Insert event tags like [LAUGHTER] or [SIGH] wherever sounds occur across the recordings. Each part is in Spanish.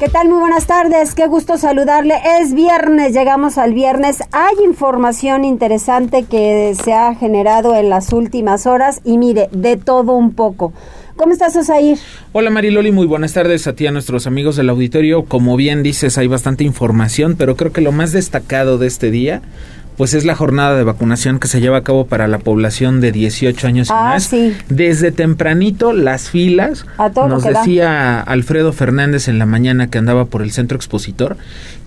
¿Qué tal? Muy buenas tardes, qué gusto saludarle. Es viernes, llegamos al viernes. Hay información interesante que se ha generado en las últimas horas y mire, de todo un poco. ¿Cómo estás, Osair? Hola Mariloli, muy buenas tardes a ti, a nuestros amigos del auditorio. Como bien dices, hay bastante información, pero creo que lo más destacado de este día pues es la jornada de vacunación que se lleva a cabo para la población de 18 años y Ah, más. sí. Desde tempranito las filas, A todo nos da. decía Alfredo Fernández en la mañana que andaba por el centro expositor,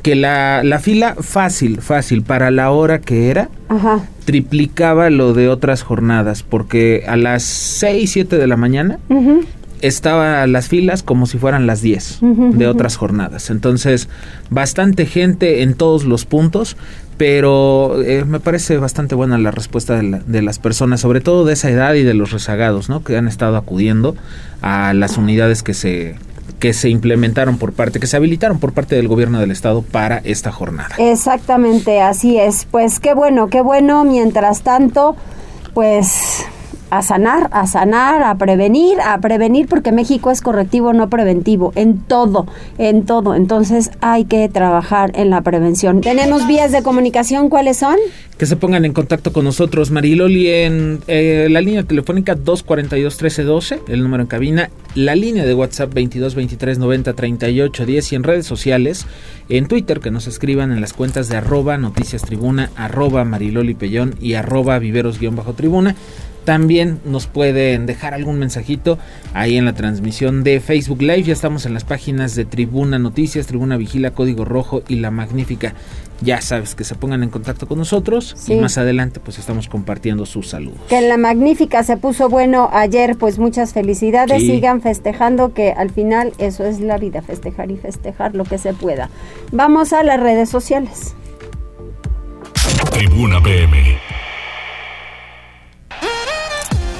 que la, la fila fácil, fácil, para la hora que era, Ajá. triplicaba lo de otras jornadas, porque a las 6, 7 de la mañana Ujú. estaba las filas como si fueran las 10 Ujú, de otras jornadas. Entonces, bastante gente en todos los puntos, pero eh, me parece bastante buena la respuesta de, de las personas, sobre todo de esa edad y de los rezagados, ¿no? Que han estado acudiendo a las unidades que se que se implementaron por parte, que se habilitaron por parte del gobierno del estado para esta jornada. Exactamente, así es. Pues qué bueno, qué bueno. Mientras tanto, pues a sanar, a sanar, a prevenir, a prevenir, porque México es correctivo, no preventivo, en todo, en todo. Entonces hay que trabajar en la prevención. Tenemos vías de comunicación, ¿cuáles son? Que se pongan en contacto con nosotros, Mariloli, en eh, la línea telefónica 242-1312, el número en cabina, la línea de WhatsApp 2223903810 y en redes sociales, en Twitter, que nos escriban en las cuentas de arroba noticias tribuna, arroba Mariloli Pellón y arroba viveros-tribuna. También nos pueden dejar algún mensajito ahí en la transmisión de Facebook Live. Ya estamos en las páginas de Tribuna Noticias, Tribuna Vigila, Código Rojo y La Magnífica. Ya sabes que se pongan en contacto con nosotros Sí. y más adelante pues estamos compartiendo sus saludos. Que en la magnífica se puso bueno ayer, pues muchas felicidades, Sí. sigan festejando que al final eso es la vida, festejar y festejar lo que se pueda. Vamos a las redes sociales. Tribuna PM.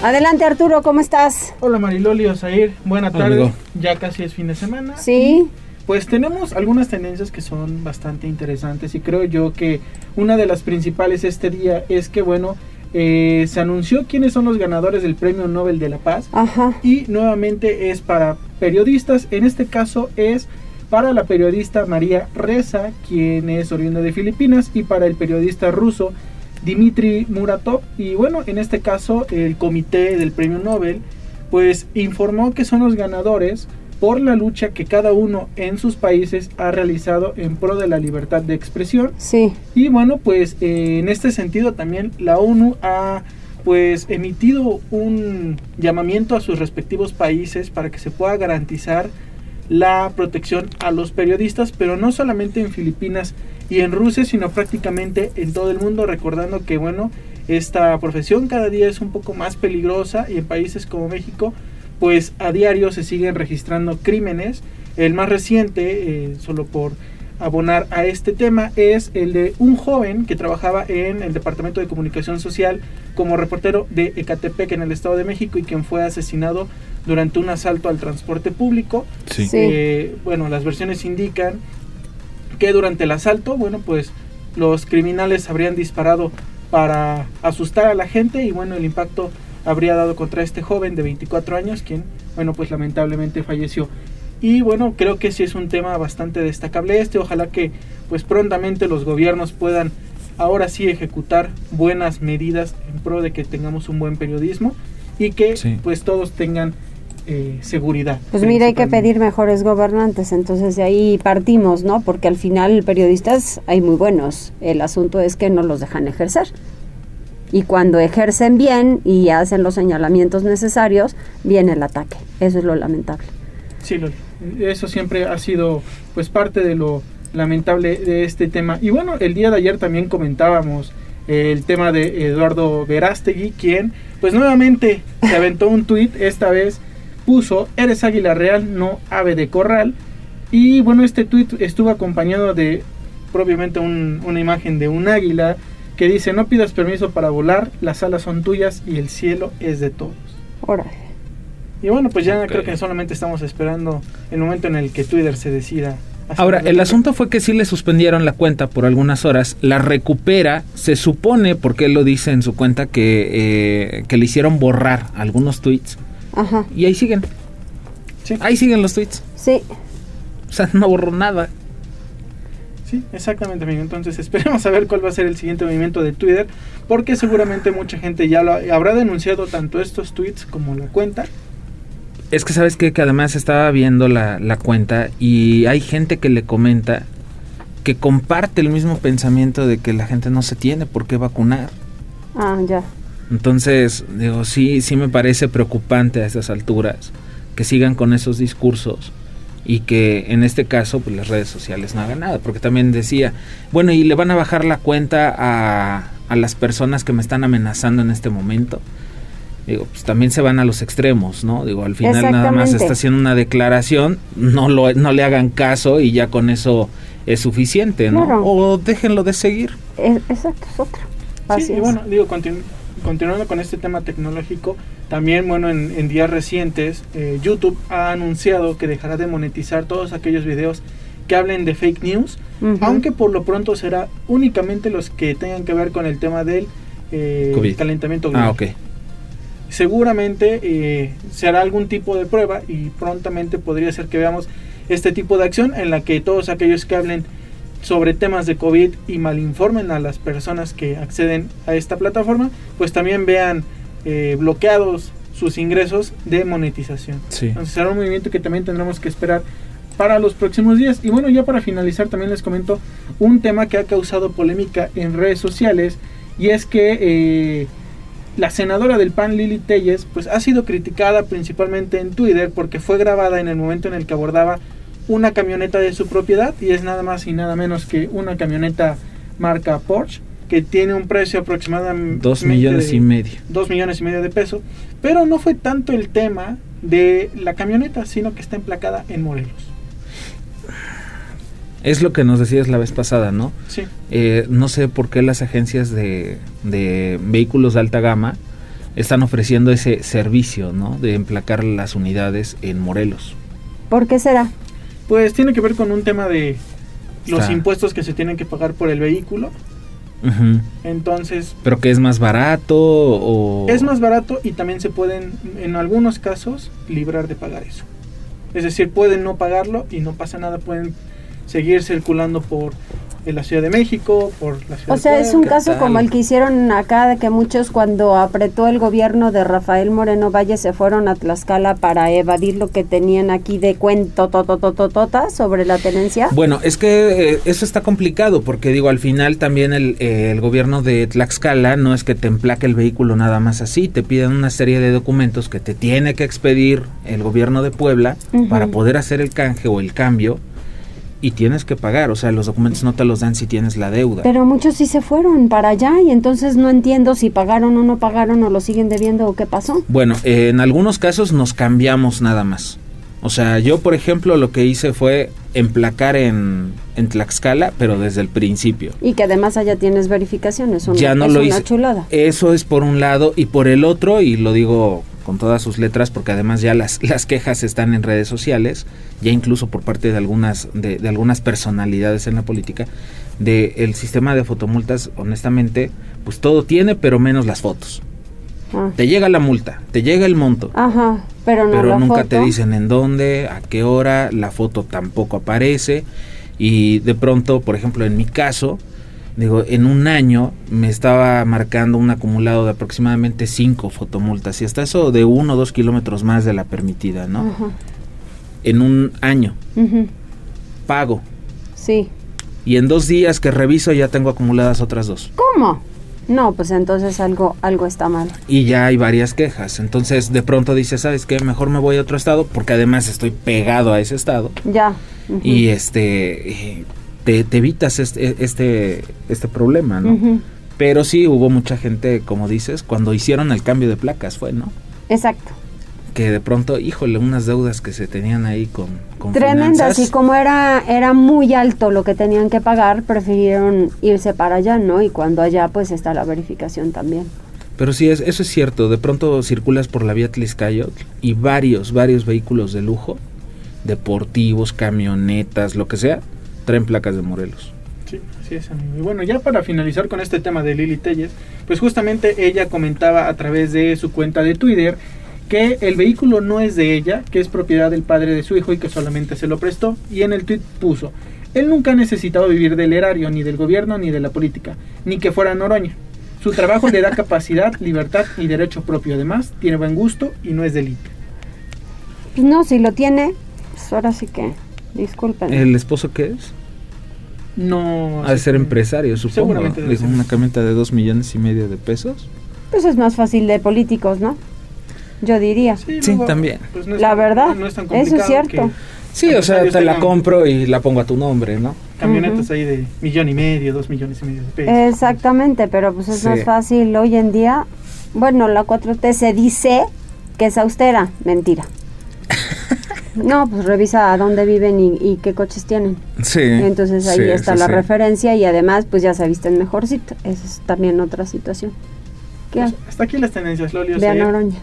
Adelante Arturo, ¿cómo estás? Hola Mariloli Osair, buena tarde. amigo. Ya casi es fin de semana. Sí, Pues tenemos algunas tendencias que son bastante interesantes y creo yo que una de las principales este día es que bueno, eh, se anunció quiénes son los ganadores del Premio Nobel de la Paz ajá. y nuevamente es para periodistas, en este caso es para la periodista María Reza, quien es oriunda de Filipinas, y para el periodista ruso Dmitry Muratov. Y bueno, en este caso el comité del Premio Nobel pues informó que son los ganadores por la lucha que cada uno en sus países ha realizado en pro de la libertad de expresión Sí, y bueno, pues eh, en este sentido también la ONU ha pues emitido un llamamiento a sus respectivos países para que se pueda garantizar la protección a los periodistas, pero no solamente en Filipinas y en Rusia, sino prácticamente en todo el mundo, recordando que bueno, esta profesión cada día es un poco más peligrosa y en países como México, pues a diario se siguen registrando crímenes. El más reciente, eh, solo por abonar a este tema es el de un joven que trabajaba en el Departamento de Comunicación Social como reportero de Ecatepec en el Estado de México y quien fue asesinado durante un asalto al transporte público. Sí. Sí. Eh, bueno, las versiones indican que durante el asalto, bueno, pues los criminales habrían disparado para asustar a la gente y bueno, el impacto habría dado contra este joven de 24 años, quien, bueno, pues lamentablemente falleció. Y bueno, creo que sí es un tema bastante destacable este. Ojalá que pues prontamente los gobiernos puedan ahora sí ejecutar buenas medidas en pro de que tengamos un buen periodismo y que Sí. pues todos tengan eh, seguridad. pues mira, hay que pedir mejores gobernantes, entonces de ahí partimos, ¿no? Porque al final periodistas hay muy buenos, el asunto es que no los dejan ejercer. Y cuando ejercen bien y hacen los señalamientos necesarios, viene el ataque. Eso es lo lamentable. Sí. Eso siempre ha sido pues parte de lo lamentable de este tema. Y bueno, el día de ayer también comentábamos eh, el tema de Eduardo Verástegui, quien pues nuevamente se aventó un tuit, esta vez puso, eres águila real, no ave de corral. Y bueno, este tuit estuvo acompañado de propiamente un- una imagen de un águila que dice no pidas permiso para volar, las alas son tuyas y el cielo es de todos. Órale. Y bueno, pues ya creo que solamente estamos esperando el momento en el que Twitter se decida. Ahora, el asunto fue que sí le suspendieron la cuenta por algunas horas, la recupera, se supone, porque él lo dice en su cuenta, que, eh, que le hicieron borrar algunos tweets Ajá. y ahí siguen, Sí, ahí siguen los tweets, Sí. o sea, no borró nada. sí, exactamente, amigo. Entonces esperemos a ver cuál va a ser el siguiente movimiento de Twitter, porque seguramente mucha gente ya lo ha- habrá denunciado tanto estos tweets como la cuenta. Es que sabes qué? que además estaba viendo la, la cuenta y hay gente que le comenta que comparte el mismo pensamiento de que la gente no se tiene por qué vacunar. Ah, ya. Entonces, digo, sí, sí me parece preocupante a estas alturas que sigan con esos discursos y que en este caso pues las redes sociales no hagan nada, porque también decía, bueno, y le van a bajar la cuenta a, a las personas que me están amenazando en este momento. Digo, pues también se van a los extremos, ¿no? Digo, al final nada más está haciendo una declaración, no lo no le hagan caso y ya con eso es suficiente, ¿no? Claro. O déjenlo de seguir. Es- exacto, es otro. Así Sí, y es. bueno, digo, continu- continuando con este tema tecnológico, también, bueno, en, en días recientes, eh, YouTube ha anunciado que dejará de monetizar todos aquellos videos que hablen de fake news, aunque por lo pronto será únicamente los que tengan que ver con el tema del eh, COVID. calentamiento global. Ah, ok. Seguramente eh, se hará algún tipo de prueba y prontamente podría ser que veamos este tipo de acción en la que todos aquellos que hablen sobre temas de COVID y malinformen a las personas que acceden a esta plataforma, pues también vean eh, bloqueados sus ingresos de monetización. Sí. Entonces será un movimiento que también tendremos que esperar para los próximos días. Y bueno, ya para finalizar también les comento un tema que ha causado polémica en redes sociales y es que eh, la senadora del PAN Lili Telles pues ha sido criticada principalmente en Twitter porque fue grabada en el momento en el que abordaba una camioneta de su propiedad y es nada más y nada menos que una camioneta marca Porsche que tiene un precio aproximadamente Dos millones de- y medio. 2 millones y medio de pesos, pero no fue tanto el tema de la camioneta, sino que está emplacada en Morelos. Es lo que nos decías la vez pasada, ¿no? Sí, Eh, no sé por qué las agencias de, de vehículos de alta gama están ofreciendo ese servicio, ¿no? De emplacar las unidades en Morelos. ¿Por qué será? Pues tiene que ver con un tema de los Está. impuestos que se tienen que pagar por el vehículo. Entonces, Pero que es más barato o... es más barato y también se pueden, en algunos casos, librar de pagar eso. Es decir, pueden no pagarlo y no pasa nada, pueden seguir circulando por en la Ciudad de México, por la Ciudad O sea, de es un ¿qué caso tal? como el que hicieron acá, de que muchos cuando apretó el gobierno de Rafael Moreno Valle se fueron a Tlaxcala para evadir lo que tenían aquí de cuento tototototota sobre la tenencia. Bueno, es que eh, eso está complicado porque digo, al final también el, eh, el gobierno de Tlaxcala no es que te emplaque el vehículo nada más así, te piden una serie de documentos que te tiene que expedir el gobierno de Puebla para poder hacer el canje o el cambio y tienes que pagar, o sea, los documentos no te los dan si tienes la deuda. Pero muchos sí se fueron para allá y entonces no entiendo si pagaron o no pagaron o lo siguen debiendo o qué pasó. Bueno, eh, en algunos casos nos cambiamos nada más. O sea, yo por ejemplo lo que hice fue emplacar en, en Tlaxcala, pero desde el principio. Y que además allá tienes verificaciones. Una, ya no es lo una hice. chulada. Eso es por un lado y por el otro, y lo digo con todas sus letras, porque además ya las, las quejas están en redes sociales, ya incluso por parte de algunas, de, de algunas personalidades en la política, de el sistema de fotomultas, honestamente, pues todo tiene, pero menos las fotos. Ah. Te llega la multa, te llega el monto, Ajá, pero no pero la nunca foto. te dicen en dónde, a qué hora, la foto tampoco aparece y de pronto, por ejemplo, en mi caso, digo, en un año me estaba marcando un acumulado de aproximadamente cinco fotomultas y hasta eso de uno o dos kilómetros más de la permitida, ¿no? Ajá. En un año pago Sí. y en dos días que reviso ya tengo acumuladas otras dos ¿Cómo? No, pues entonces algo, algo está mal. y ya hay varias quejas. Entonces de pronto dices, ¿sabes qué? Mejor me voy a otro estado porque además estoy pegado a ese estado. Ya. y este te, te evitas este, este este problema no pero sí hubo mucha gente como dices cuando hicieron el cambio de placas fue no Exacto. Que de pronto, híjole, unas deudas que se tenían ahí con, con Tremendas, finanzas. y como era, era muy alto lo que tenían que pagar, prefirieron irse para allá, ¿no? Y cuando allá pues está la verificación también. Pero sí, es, eso es cierto. De pronto circulas por la vía Tliscayot y varios, varios vehículos de lujo, deportivos, camionetas, lo que sea, traen placas de Morelos. Sí, así es, amigo. Y bueno, ya para finalizar con este tema de Lili Telles, pues justamente ella comentaba a través de su cuenta de Twitter que el vehículo no es de ella, que es propiedad del padre de su hijo y que solamente se lo prestó. Y en el tweet puso, él nunca ha necesitado vivir del erario, ni del gobierno, ni de la política, ni que fuera Noroña. Su trabajo le da [LAUGHS] capacidad, libertad y derecho propio. Además, tiene buen gusto y no es delito. Pues no, si lo tiene, pues ahora sí que, disculpen. ¿El esposo qué es? No. Ha de ser empresario, supongo. Seguramente debe Es ser. una camioneta de dos millones y medio de pesos. Pues es más fácil de políticos, ¿no? Yo diría. Sí, luego, también. pues, no es La verdad, no es tan eso es cierto. Sí, o sea, te la compro y la pongo a tu nombre, ¿no? Camionetas ahí de millón y medio, dos millones y medio de pesos. Exactamente, pero pues es Sí. más fácil hoy en día. Bueno, la 4T se dice que es austera, mentira. [LAUGHS] No, pues revisa a dónde viven y, y qué coches tienen. Sí. Entonces ahí sí, está sí, la sí. referencia y además pues ya se visten mejorcito. Esa es también otra situación. ¿Qué Pues, hasta aquí las tendencias, Loli. Vean sea, Oroña.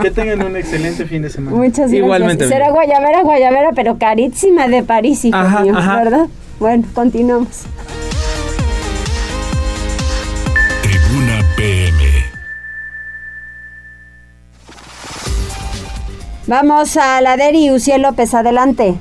que tengan un excelente fin de semana. Muchas Igualmente, gracias. Será amigo. guayabera, guayabera, pero carísima de París, hijo Ajá, mío, ajá. ¿verdad? Bueno, continuamos. Tribuna PM. Vamos a la Deri Uciel López, adelante.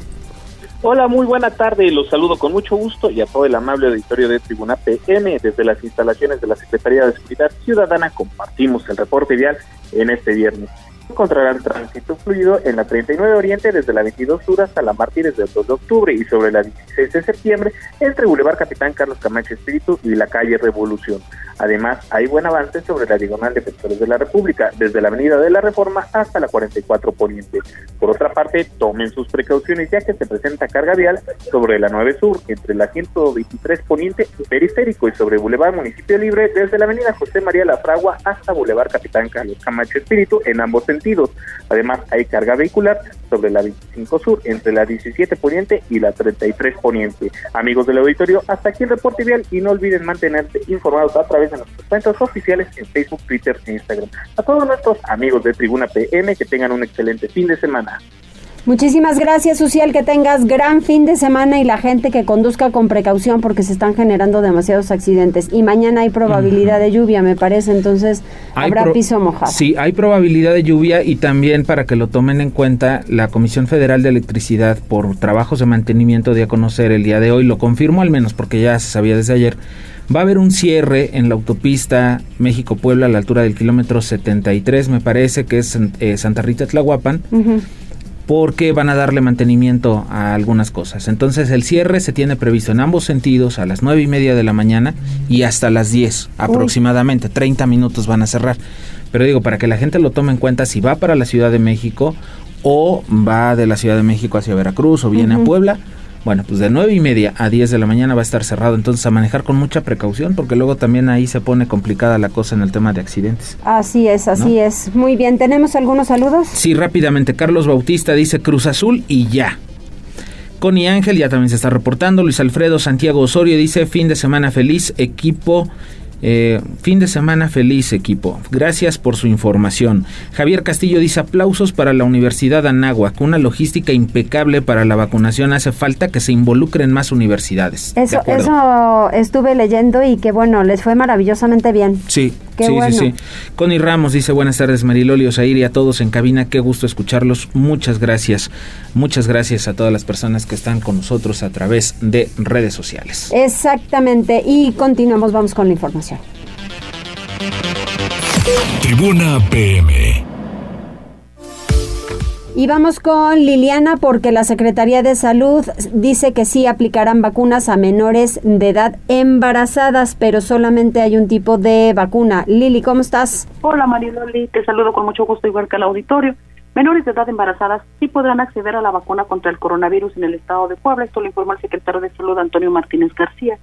Hola, muy buena tarde. Los saludo con mucho gusto y a todo el amable auditorio de Tribuna PM. Desde las instalaciones de la Secretaría de Seguridad Ciudadana compartimos el reporte vial en este viernes. Encontrarán tránsito fluido en la 39 Oriente desde la 22 Sur hasta la Mártires del 2 de octubre y sobre la 16 de septiembre entre Boulevard Capitán Carlos Camacho Espíritu y la calle Revolución. Además, hay buen avance sobre la diagonal de Petróleos de la República, desde la Avenida de la Reforma hasta la 44 Poniente. Por otra parte, tomen sus precauciones ya que se presenta carga vial sobre la 9 Sur, entre la 123 Poniente y Periférico y sobre Boulevard Municipio Libre, desde la Avenida José María La Fragua hasta Boulevard Capitán Carlos Camacho Espíritu en ambos sentidos. Además, hay carga vehicular sobre la 25 Sur, entre la 17 Poniente y la 33 Poniente. Amigos del auditorio, hasta aquí el reporte vial y no olviden mantenerse informados a través de nuestros cuentas oficiales en Facebook, Twitter e Instagram. A todos nuestros amigos de Tribuna PM que tengan un excelente fin de semana. Muchísimas gracias, Uciel, que tengas gran fin de semana y la gente que conduzca con precaución porque se están generando demasiados accidentes. Y mañana hay probabilidad de lluvia, me parece, entonces Hay habrá piso mojado. Sí, hay probabilidad de lluvia y también para que lo tomen en cuenta, la Comisión Federal de Electricidad por trabajos de mantenimiento dio a conocer el día de hoy, lo confirmo al menos porque ya se sabía desde ayer, va a haber un cierre en la autopista México-Puebla a la altura del kilómetro 73, me parece que es eh, Santa Rita Tlahuapan, porque van a darle mantenimiento a algunas cosas. Entonces el cierre se tiene previsto en ambos sentidos a las nueve y media de la mañana y hasta las 10 aproximadamente, 30 minutos van a cerrar. Pero digo, para que la gente lo tome en cuenta si va para la Ciudad de México o va de la Ciudad de México hacia Veracruz o viene a. Puebla. Bueno, pues de nueve y media a 10 de la mañana va a estar cerrado, entonces a manejar con mucha precaución porque luego también ahí se pone complicada la cosa en el tema de accidentes. Así es, así ¿No? es. Muy bien, ¿tenemos algunos saludos? Sí, rápidamente. Carlos Bautista dice Cruz Azul y ya. Connie Ángel ya también se está reportando. Luis Alfredo Santiago Osorio dice fin de semana feliz, equipo. Eh, fin de semana feliz, equipo. Gracias por su información. Javier Castillo dice aplausos para la Universidad Anáhuac. Una logística impecable para la vacunación. Hace falta que se involucren más universidades. De Eso, eso estuve leyendo y que bueno, les fue maravillosamente bien. Sí, Qué sí, bueno. sí, sí. Connie Ramos dice buenas tardes Mariloli Osair y a todos en cabina, qué gusto escucharlos, muchas gracias, muchas gracias a todas las personas que están con nosotros a través de redes sociales. Exactamente, y continuamos, vamos con la información. Tribuna PM. Y vamos con Liliana porque la Secretaría de Salud dice que sí aplicarán vacunas a menores de edad embarazadas, pero solamente hay un tipo de vacuna. Lili, ¿cómo estás? Hola Mariloli, te saludo con mucho gusto igual que al auditorio. Menores de edad embarazadas sí podrán acceder a la vacuna contra el coronavirus en el estado de Puebla. Esto lo informó el secretario de Salud Antonio Martínez García.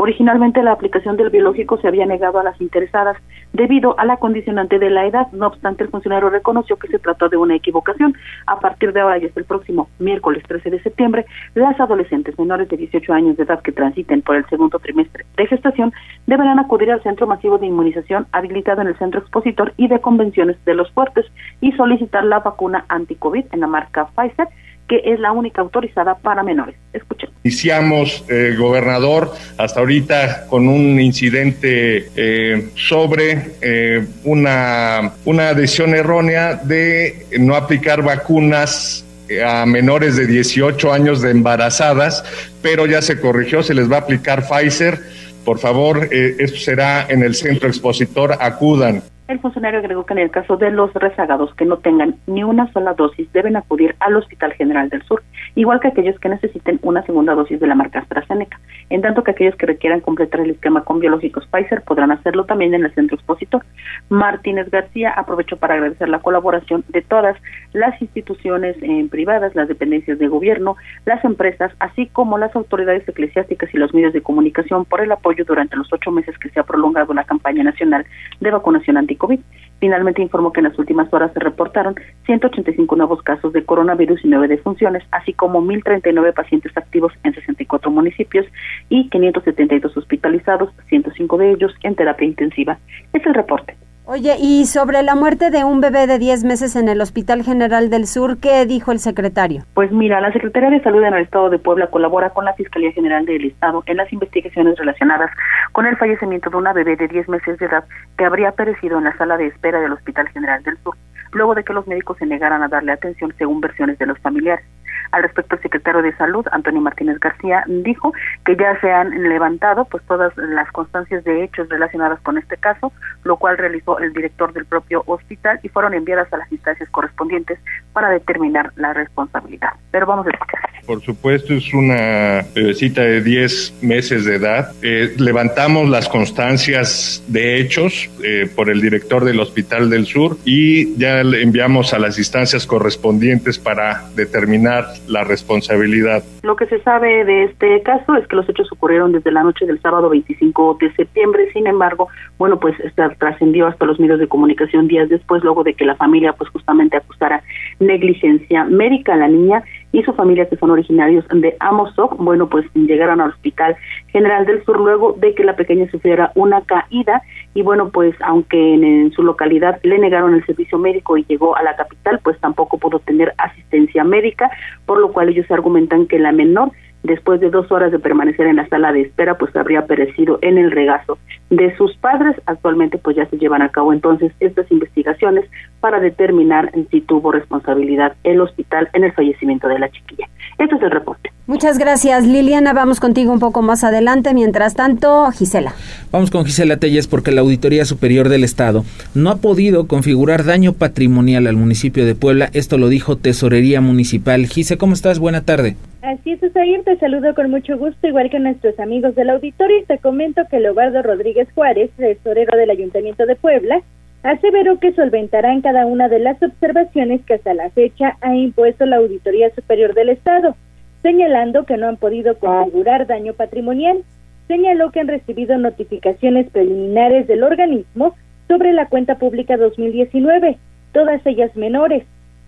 Originalmente la aplicación del biológico se había negado a las interesadas debido a la condicionante de la edad. No obstante, el funcionario reconoció que se trató de una equivocación. A partir de ahora y hasta el próximo miércoles 13 de septiembre, las adolescentes menores de 18 años de edad que transiten por el segundo trimestre de gestación deberán acudir al centro masivo de inmunización habilitado en el centro expositor y de convenciones de los fuertes y solicitar la vacuna anti-COVID en la marca Pfizer que es la única autorizada para menores. Escuchen. Iniciamos, eh, gobernador, hasta ahorita con un incidente eh, sobre eh, una, una decisión errónea de no aplicar vacunas a menores de 18 años de embarazadas, pero ya se corrigió, se les va a aplicar Pfizer. Por favor, esto será en el centro expositor, acudan. El funcionario agregó que en el caso de los rezagados que no tengan ni una sola dosis deben acudir al Hospital General del Sur, igual que aquellos que necesiten una segunda dosis de la marca AstraZeneca, en tanto que aquellos que requieran completar el esquema con biológicos Pfizer podrán hacerlo también en el centro expositor. Martínez García aprovechó para agradecer la colaboración de todas las instituciones eh, privadas, las dependencias de gobierno, las empresas, así como las autoridades eclesiásticas y los medios de comunicación por el apoyo durante los ocho meses que se ha prolongado la campaña nacional de vacunación anti COVID. Finalmente informó que en las últimas horas se reportaron 185 nuevos casos de coronavirus y nueve defunciones, así como 1.039 pacientes activos en 64 municipios y 572 hospitalizados, 105 de ellos en terapia intensiva. Es el reporte. Oye, y sobre la muerte de un bebé de 10 meses en el Hospital General del Sur, ¿qué dijo el secretario? Pues mira, la Secretaría de Salud en el Estado de Puebla colabora con la Fiscalía General del Estado en las investigaciones relacionadas con el fallecimiento de una bebé de 10 meses de edad que habría perecido en la sala de espera del Hospital General del Sur, luego de que los médicos se negaran a darle atención según versiones de los familiares. Al respecto, el secretario de Salud, Antonio Martínez García, dijo que ya se han levantado pues todas las constancias de hechos relacionadas con este caso, lo cual realizó el director del propio hospital y fueron enviadas a las instancias correspondientes para determinar la responsabilidad. Pero vamos a escuchar. Por supuesto, es una bebecita de 10 meses de edad. Eh, levantamos las constancias de hechos eh, por el director del Hospital del Sur y ya le enviamos a las instancias correspondientes para determinar la responsabilidad. Lo que se sabe de este caso es que los hechos ocurrieron desde la noche del sábado 25 de septiembre. Sin embargo, bueno, pues trascendió hasta los medios de comunicación días después, luego de que la familia, pues justamente acusara negligencia médica a la niña y su familia, que son originarios de Amozoc, bueno, pues llegaron al Hospital General del Sur luego de que la pequeña sufriera una caída y bueno, pues aunque en, su localidad le negaron el servicio médico y llegó a la capital, pues tampoco pudo tener asistencia médica, por lo cual ellos argumentan que la menor después de dos horas de permanecer en la sala de espera, pues habría perecido en el regazo de sus padres. Actualmente, pues ya se llevan a cabo entonces estas investigaciones para determinar si tuvo responsabilidad el hospital en el fallecimiento de la chiquilla. Este es el reporte. Muchas gracias, Liliana. Vamos contigo un poco más adelante. Mientras tanto, Gisela. Vamos con Gisela Telles porque la Auditoría Superior del Estado no ha podido configurar daño patrimonial al municipio de Puebla. Esto lo dijo Tesorería Municipal. Gise, ¿cómo estás? Buena tarde. Así es, Usair, te saludo con mucho gusto, igual que nuestros amigos del auditorio, y te comento que Leobardo Rodríguez Juárez, tesorero del Ayuntamiento de Puebla, aseveró que solventará en cada una de las observaciones que hasta la fecha ha impuesto la Auditoría Superior del Estado, señalando que no han podido configurar daño patrimonial. Señaló que han recibido notificaciones preliminares del organismo sobre la cuenta pública 2019, todas ellas menores.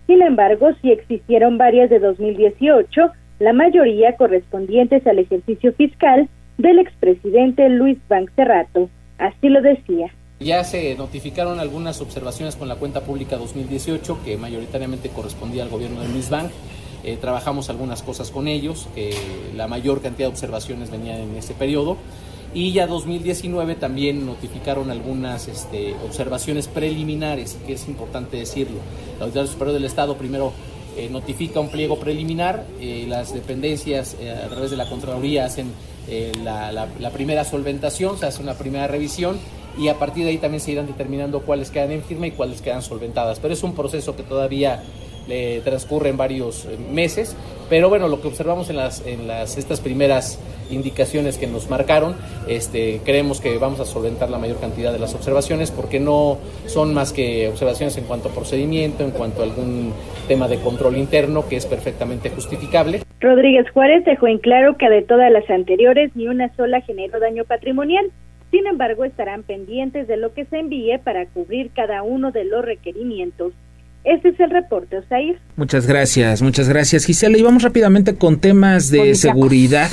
Sin embargo, sí existieron varias de 2018 la mayoría correspondientes al ejercicio fiscal del expresidente Luis Bank Cerrato. Así lo decía. Ya se notificaron algunas observaciones con la cuenta pública 2018 que mayoritariamente correspondía al gobierno de Luis Bank. Eh, trabajamos algunas cosas con ellos, que la mayor cantidad de observaciones venían en ese periodo. Y ya 2019 también notificaron algunas este, observaciones preliminares, que es importante decirlo. La Auditoría Superior del Estado primero eh, notifica un pliego preliminar, eh, las dependencias a través de la Contraloría hacen la, primera solventación, se hace una primera revisión y a partir de ahí también se irán determinando cuáles quedan en firme y cuáles quedan solventadas. Pero es un proceso que todavía le transcurren varios eh, meses, pero bueno, lo que observamos en las, en las estas primeras indicaciones que nos marcaron, este, creemos que vamos a solventar la mayor cantidad de las observaciones porque no son más que observaciones en cuanto a procedimiento, en cuanto a algún tema de control interno que es perfectamente justificable. Rodríguez Juárez dejó en claro que de todas las anteriores ni una sola generó daño patrimonial. Sin embargo, estarán pendientes de lo que se envíe para cubrir cada uno de los requerimientos. Este es el reporte, Osair. Muchas gracias, muchas gracias, Gisela. Y vamos rápidamente con temas de seguridad.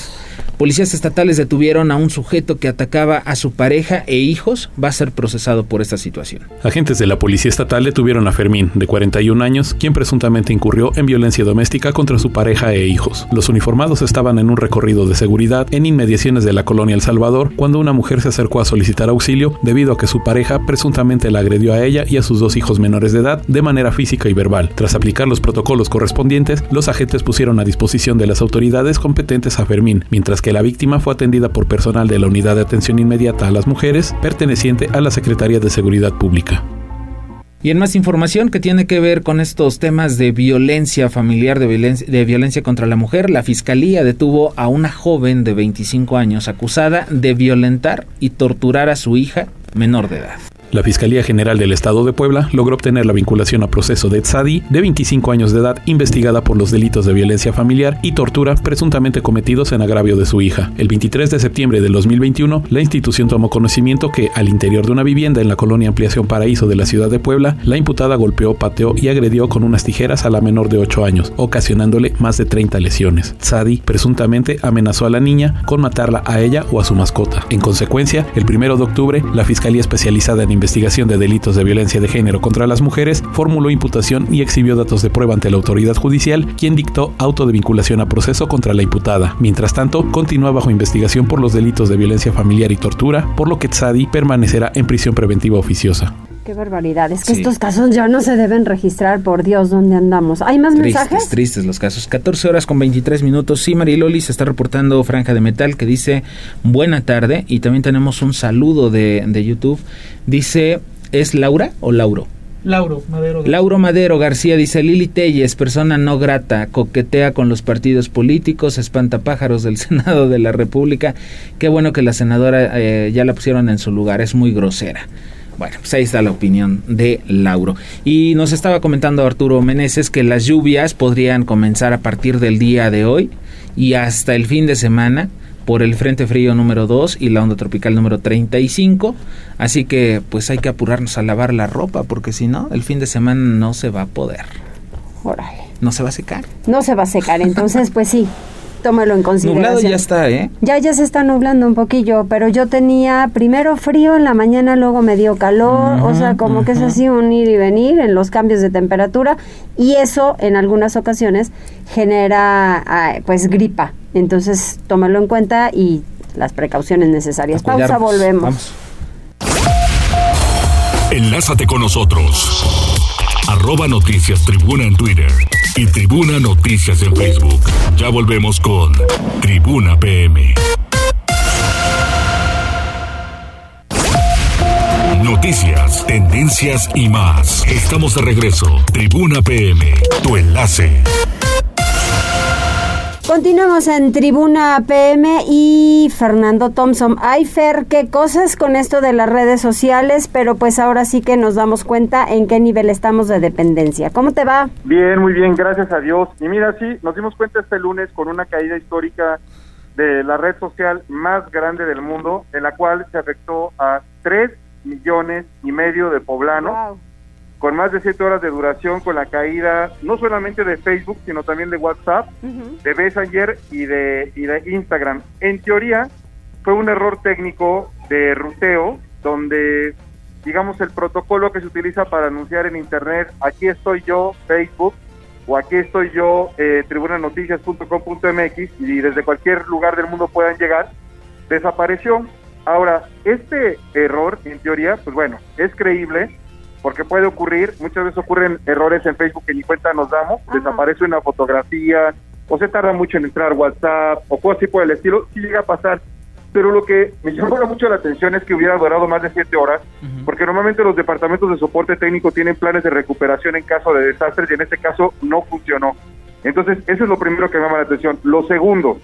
Policías estatales detuvieron a un sujeto que atacaba a su pareja e hijos. Va a ser procesado por esta situación. Agentes de la Policía Estatal detuvieron a Fermín, de 41 años, quien presuntamente incurrió en violencia doméstica contra su pareja e hijos. Los uniformados estaban en un recorrido de seguridad en inmediaciones de la colonia El Salvador cuando una mujer se acercó a solicitar auxilio debido a que su pareja presuntamente la agredió a ella y a sus dos hijos menores de edad de manera física y verbal. Tras aplicar los protocolos correspondientes, los agentes pusieron a disposición de las autoridades competentes a Fermín, mientras que la víctima fue atendida por personal de la Unidad de Atención Inmediata a las Mujeres, perteneciente a la Secretaría de Seguridad Pública. Y en más información que tiene que ver con estos temas de violencia familiar, de violencia, de violencia, contra la mujer, la Fiscalía detuvo a una joven de 25 años acusada de violentar y torturar a su hija menor de edad. La Fiscalía General del Estado de Puebla logró obtener la vinculación a proceso de Tzadi, de 25 años de edad, investigada por los delitos de violencia familiar y tortura presuntamente cometidos en agravio de su hija. El 23 de septiembre del 2021, la institución tomó conocimiento que, al interior de una vivienda en la colonia Ampliación Paraíso de la ciudad de Puebla, la imputada golpeó, pateó y agredió con unas tijeras a la menor de 8 años, ocasionándole más de 30 lesiones. Tzadi presuntamente amenazó a la niña con matarla a ella o a su mascota. En consecuencia, el 1 de octubre, la Fiscalía Especializada en Investigación de Delitos de Violencia de Género contra las Mujeres formuló imputación y exhibió datos de prueba ante la autoridad judicial, quien dictó auto de vinculación a proceso contra la imputada. Mientras tanto, continúa bajo investigación por los delitos de violencia familiar y tortura, por lo que Tzadi permanecerá en prisión preventiva oficiosa. Qué barbaridad. Es que estos casos ya no se deben registrar, por Dios, ¿dónde andamos? ¿Hay más tristes, mensajes? Tristes los casos. 14 horas con 23 minutos. Sí, Mariloli se está reportando Franja de Metal que dice buena tarde. Y también tenemos un saludo de, de YouTube. Dice, ¿es Laura o Lauro? Lauro Madero. Lauro Madero García dice Lili Telles, persona no grata, coquetea con los partidos políticos, espanta pájaros del [LAUGHS] Senado de la República. Qué bueno que la senadora eh, ya la pusieron en su lugar, es muy grosera. Bueno, pues ahí está la opinión de Lauro. Y nos estaba comentando Arturo Meneses que las lluvias podrían comenzar a partir del día de hoy y hasta el fin de semana por el Frente Frío número 2 y la onda tropical número 35. Así que pues hay que apurarnos a lavar la ropa porque si no, el fin de semana no se va a poder. Órale. No se va a secar. No se va a secar, entonces pues sí, tómalo en consideración. Nublado ya está, ¿eh? Ya, ya se está nublando un poquillo, pero yo tenía primero frío en la mañana, luego me dio calor, o sea, como que es así un ir y venir en los cambios de temperatura y eso en algunas ocasiones genera ah, pues gripa. Entonces, tómalo en cuenta y las precauciones necesarias. Pausa, volvemos. Vamos. Enlázate con nosotros. Arroba Noticias Tribuna en Twitter y Tribuna Noticias en Facebook. Ya volvemos con Tribuna PM. Noticias, tendencias y más. Estamos de regreso. Tribuna PM, tu enlace. Continuamos en Tribuna PM y Fernando Thompson. Ay, Fer, qué cosas con esto de las redes sociales, pero pues ahora sí que nos damos cuenta en qué nivel estamos de dependencia. ¿Cómo te va? Bien, muy bien, gracias a Dios. Y mira, sí, nos dimos cuenta este lunes con una caída histórica de la red social más grande del mundo, en la cual se afectó a 3 millones y medio de poblanos, Wow. Con más de 7 horas de duración, con la caída no solamente de Facebook, sino también de WhatsApp, Ujú. de Messenger y de, y de Instagram. En teoría, fue un error técnico de ruteo, donde, digamos, el protocolo que se utiliza para anunciar en Internet, aquí estoy yo, Facebook, o aquí estoy yo, eh, tribunanoticias.com.mx, y desde cualquier lugar del mundo puedan llegar, desapareció. Ahora, este error, en teoría, pues bueno, es creíble, porque puede ocurrir, muchas veces ocurren errores en Facebook que ni cuenta nos damos, Ajá. desaparece una fotografía, o se tarda mucho en entrar a WhatsApp, o cosas así por el estilo, sí llega a pasar. pero lo que me llamó mucho la atención es que hubiera durado más de siete horas, porque normalmente los departamentos de soporte técnico tienen planes de recuperación en caso de desastres y en este caso no funcionó. Entonces, eso es lo primero que me llama la atención. Lo segundo,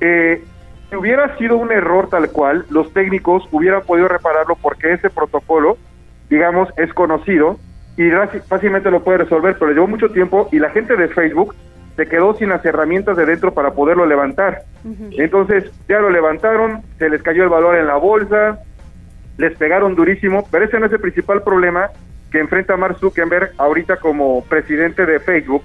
eh, si hubiera sido un error tal cual, los técnicos hubieran podido repararlo porque ese protocolo, digamos, es conocido y fácilmente lo puede resolver, pero llevó mucho tiempo y la gente de Facebook se quedó sin las herramientas de dentro para poderlo levantar. Entonces ya lo levantaron, se les cayó el valor en la bolsa, les pegaron durísimo, pero ese no es el principal problema que enfrenta Mark Zuckerberg ahorita como presidente de Facebook,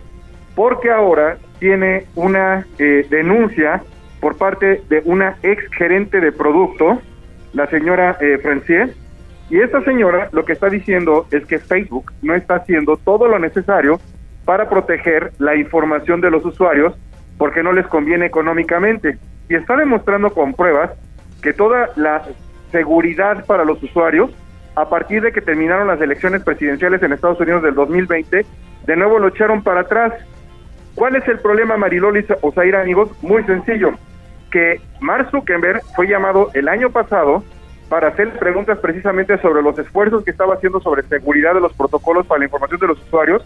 porque ahora tiene una eh, denuncia por parte de una ex gerente de producto, la señora eh, Francier, y esta señora lo que está diciendo es que Facebook no está haciendo todo lo necesario para proteger la información de los usuarios porque no les conviene económicamente. Y está demostrando con pruebas que toda la seguridad para los usuarios, a partir de que terminaron las elecciones presidenciales en Estados Unidos del 2020, de nuevo lo echaron para atrás. ¿Cuál es el problema, Mariloli Osair, amigos? Muy sencillo, que Mark Zuckerberg fue llamado el año pasado para hacer preguntas precisamente sobre los esfuerzos que estaba haciendo sobre seguridad de los protocolos para la información de los usuarios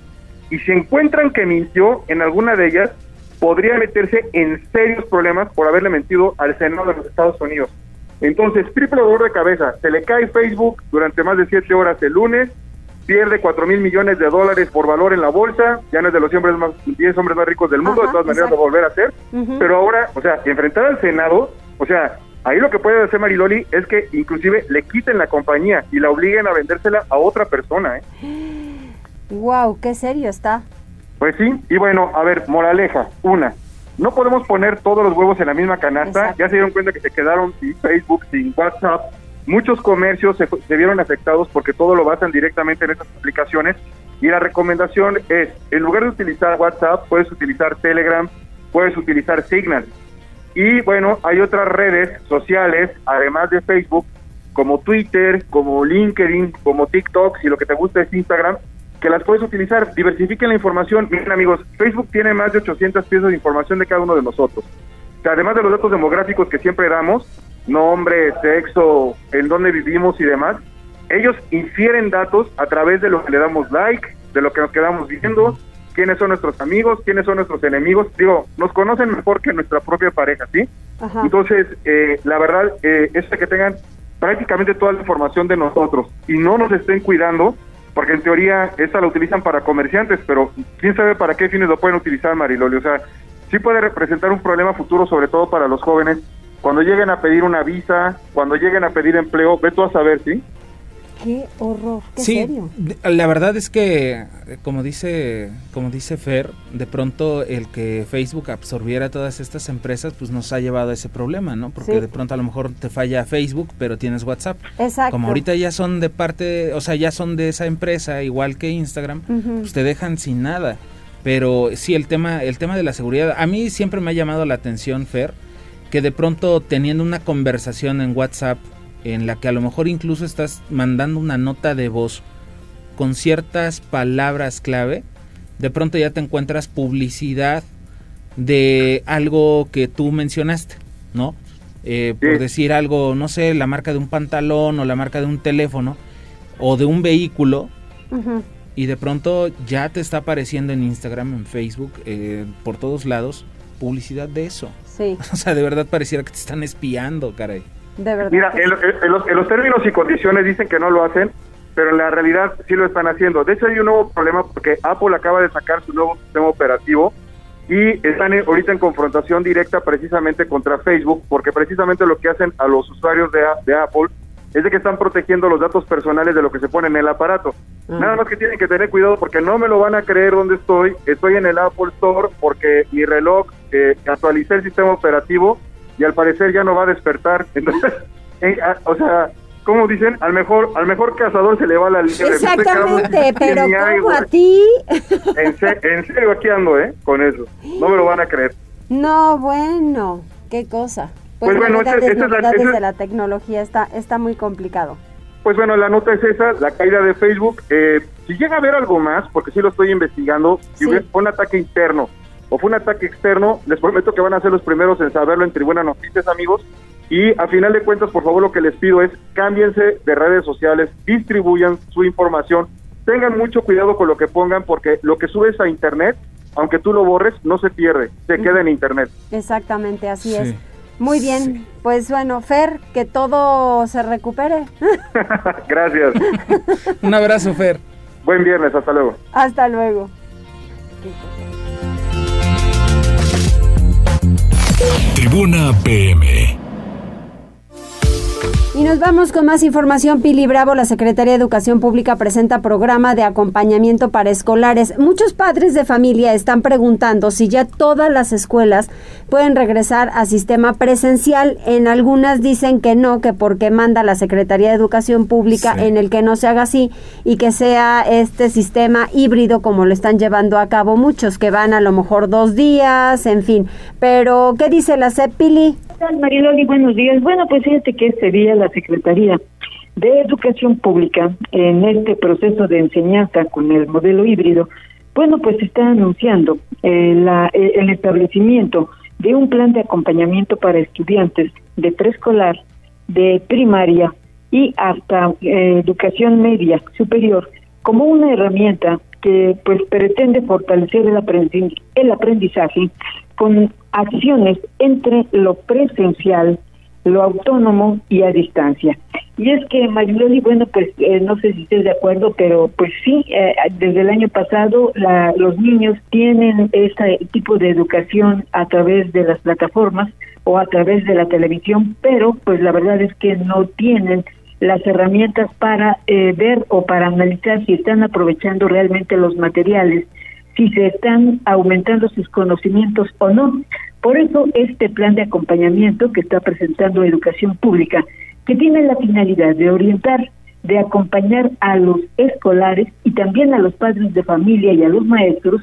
y si encuentran que mintió en alguna de ellas, podría meterse en serios problemas por haberle mentido al Senado de los Estados Unidos. Entonces, triple dolor de cabeza, se le cae Facebook durante más de siete horas el lunes, pierde cuatro mil millones de dólares por valor en la bolsa, ya no es de los hombres más, 10 hombres más ricos del mundo, de todas maneras va a volver a ser, pero ahora, o sea, enfrentar al Senado, o sea, ahí lo que puede hacer Mariloli es que inclusive le quiten la compañía y la obliguen a vendérsela a otra persona, ¿eh? Wow, qué serio está. Pues sí, y bueno, a ver, moraleja, una, no podemos poner todos los huevos en la misma canasta, ya se dieron cuenta que se quedaron sin Facebook, sin WhatsApp, muchos comercios se, se vieron afectados porque todo lo basan directamente en estas aplicaciones y la recomendación es, en lugar de utilizar WhatsApp, puedes utilizar Telegram, puedes utilizar Signal. Y bueno, hay otras redes sociales, además de Facebook, como Twitter, como LinkedIn, como TikTok, si lo que te gusta es Instagram, que las puedes utilizar. Diversifiquen la información. Miren amigos, Facebook tiene más de 800 piezas de información de cada uno de nosotros. además de los datos demográficos que siempre damos, nombre, sexo, en dónde vivimos y demás, ellos infieren datos a través de lo que le damos like, de lo que nos quedamos viendo, quiénes son nuestros amigos, quiénes son nuestros enemigos. Digo, nos conocen mejor que nuestra propia pareja, ¿sí? Entonces, eh, la verdad eh, es que tengan prácticamente toda la información de nosotros y no nos estén cuidando porque en teoría esta la utilizan para comerciantes, pero quién sabe para qué fines lo pueden utilizar, Mariloli. O sea, sí puede representar un problema futuro, sobre todo para los jóvenes, cuando lleguen a pedir una visa, cuando lleguen a pedir empleo, ve tú a saber, ¿sí? Qué horror, qué sí, serio. La verdad es que, como dice, como dice Fer, de pronto el que Facebook absorbiera todas estas empresas, pues nos ha llevado a ese problema, ¿no? Porque de pronto a lo mejor te falla Facebook, pero tienes WhatsApp. Exacto. Como ahorita ya son de parte, o sea, ya son de esa empresa, igual que Instagram, pues te dejan sin nada. Pero sí, el tema, el tema de la seguridad, a mí siempre me ha llamado la atención, Fer, que de pronto teniendo una conversación en WhatsApp en la que a lo mejor incluso estás mandando una nota de voz con ciertas palabras clave, de pronto ya te encuentras publicidad de algo que tú mencionaste, ¿no? Eh, por decir algo, no sé, la marca de un pantalón o la marca de un teléfono o de un vehículo y de pronto ya te está apareciendo en Instagram, en Facebook, eh, por todos lados, publicidad de eso. Sí. [LAUGHS] O sea, de verdad pareciera que te están espiando, caray. Mira, en, los, términos y condiciones dicen que no lo hacen, pero en la realidad sí lo están haciendo. De hecho, hay un nuevo problema porque Apple acaba de sacar su nuevo sistema operativo y están ahorita en confrontación directa precisamente contra Facebook, porque precisamente lo que hacen a los usuarios de, de Apple es de que están protegiendo los datos personales de lo que se pone en el aparato. Mm. Nada más que tienen que tener cuidado porque no me lo van a creer dónde estoy. Estoy en el Apple Store porque mi reloj eh, actualicé el sistema operativo y al parecer ya no va a despertar. [LAUGHS] Entonces, o sea, como dicen, al mejor al mejor cazador se le va la liebre. Exactamente, pero [LAUGHS] ¿cómo a ti? [LAUGHS] En, serio, aquí ando, ¿eh? Con eso. No me lo van a creer. No, bueno, qué cosa. Pues, pues bueno, esa, es la, de la tecnología está, está muy complicado. Pues bueno, la nota es esa, la caída de Facebook. Eh, si llega a haber algo más, porque sí lo estoy investigando, si fue un ataque interno o fue un ataque externo, les prometo que van a ser los primeros en saberlo en Tribuna Noticias, amigos. Y a final de cuentas, por favor, lo que les pido es cámbiense de redes sociales, distribuyan su información, tengan mucho cuidado con lo que pongan porque lo que subes a internet, aunque tú lo borres, no se pierde, se queda en internet. Exactamente, así es. Muy bien, pues bueno, Fer, que todo se recupere. [LAUGHS] [LAUGHS] Gracias. Un abrazo, Fer. Buen viernes, hasta luego. Hasta luego. Tribuna PM. Y nos vamos con más información. Pili Bravo, la Secretaría de Educación Pública, presenta programa de acompañamiento para escolares. Muchos padres de familia están preguntando si ya todas las escuelas pueden regresar a sistema presencial. En algunas dicen que no, que porque manda la Secretaría de Educación Pública en el que no se haga así y que sea este sistema híbrido como lo están llevando a cabo muchos, que van a lo mejor dos días, en fin. Pero, ¿qué dice la CEP, Pili? Mariloli? Buenos días. Bueno, pues fíjate que este día la Secretaría de Educación Pública, en este proceso de enseñanza con el modelo híbrido, bueno, pues está anunciando eh, la, eh, el establecimiento de un plan de acompañamiento para estudiantes de preescolar, de primaria y hasta eh, educación media superior como una herramienta que pues pretende fortalecer el, el aprendizaje con acciones entre lo presencial, lo autónomo y a distancia. Y es que Mariloli, bueno, pues eh, no sé si estés de acuerdo, pero pues sí, eh, desde el año pasado la, los niños tienen este tipo de educación a través de las plataformas o a través de la televisión, pero pues la verdad es que no tienen las herramientas para eh, ver o para analizar si están aprovechando realmente los materiales si se están aumentando sus conocimientos o no. Por eso este plan de acompañamiento que está presentando Educación Pública, que tiene la finalidad de orientar, de acompañar a los escolares y también a los padres de familia y a los maestros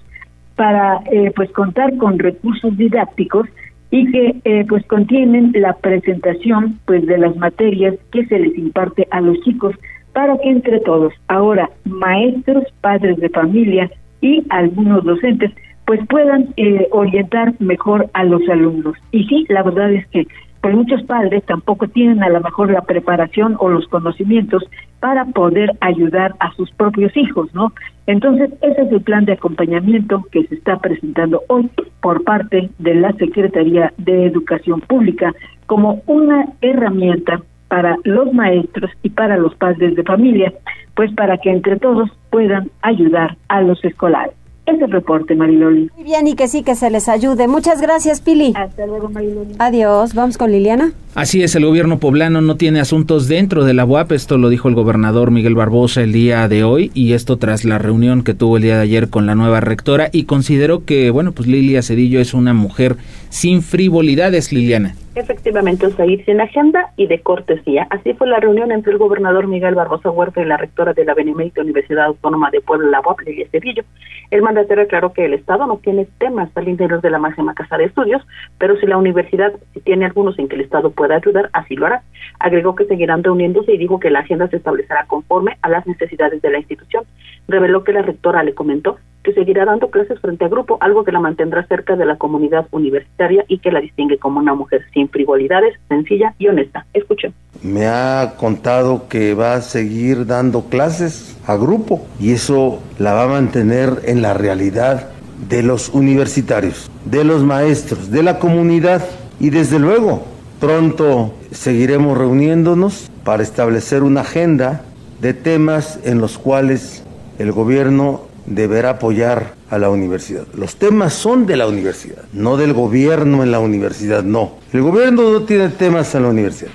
para eh, pues contar con recursos didácticos y que eh, pues contienen la presentación pues de las materias que se les imparte a los chicos para que entre todos, ahora maestros, padres de familia, y algunos docentes pues puedan eh, orientar mejor a los alumnos. Y sí, la verdad es que pues muchos padres tampoco tienen a lo mejor la preparación o los conocimientos para poder ayudar a sus propios hijos, ¿no? Entonces, ese es el plan de acompañamiento que se está presentando hoy por parte de la Secretaría de Educación Pública como una herramienta para los maestros y para los padres de familia, pues para que entre todos puedan ayudar a los escolares. Ese reporte, Mariloli. Muy bien, y que sí, que se les ayude. Muchas gracias, Pili. Hasta luego, Mariloli. Adiós. Vamos con Liliana. Así es, el gobierno poblano no tiene asuntos dentro de la UAP. Esto lo dijo el gobernador Miguel Barbosa el día de hoy, y esto tras la reunión que tuvo el día de ayer con la nueva rectora, y consideró que, bueno, pues Lilia Cedillo es una mujer sin frivolidades, Liliana. Efectivamente, ir sin agenda y de cortesía. Así fue la reunión entre el gobernador Miguel Barbosa Huerta y la rectora de la Benemérita Universidad Autónoma de Puebla, la UAP, Lilia Cedillo. El mandatario aclaró que el Estado no tiene temas al interior de la máxima casa de estudios, pero si la universidad tiene algunos en que el Estado pueda ayudar, así lo hará. Agregó que seguirán reuniéndose y dijo que la agenda se establecerá conforme a las necesidades de la institución. Reveló que la rectora le comentó que seguirá dando clases frente a grupo, algo que la mantendrá cerca de la comunidad universitaria y que la distingue como una mujer sin frivolidades, sencilla y honesta. Escuchen. Me ha contado que va a seguir dando clases a grupo y eso la va a mantener en la realidad de los universitarios, de los maestros, de la comunidad y desde luego pronto seguiremos reuniéndonos para establecer una agenda de temas en los cuales el gobierno deberá apoyar a la universidad. Los temas son de la universidad, no del gobierno en la universidad, no. El gobierno no tiene temas en la universidad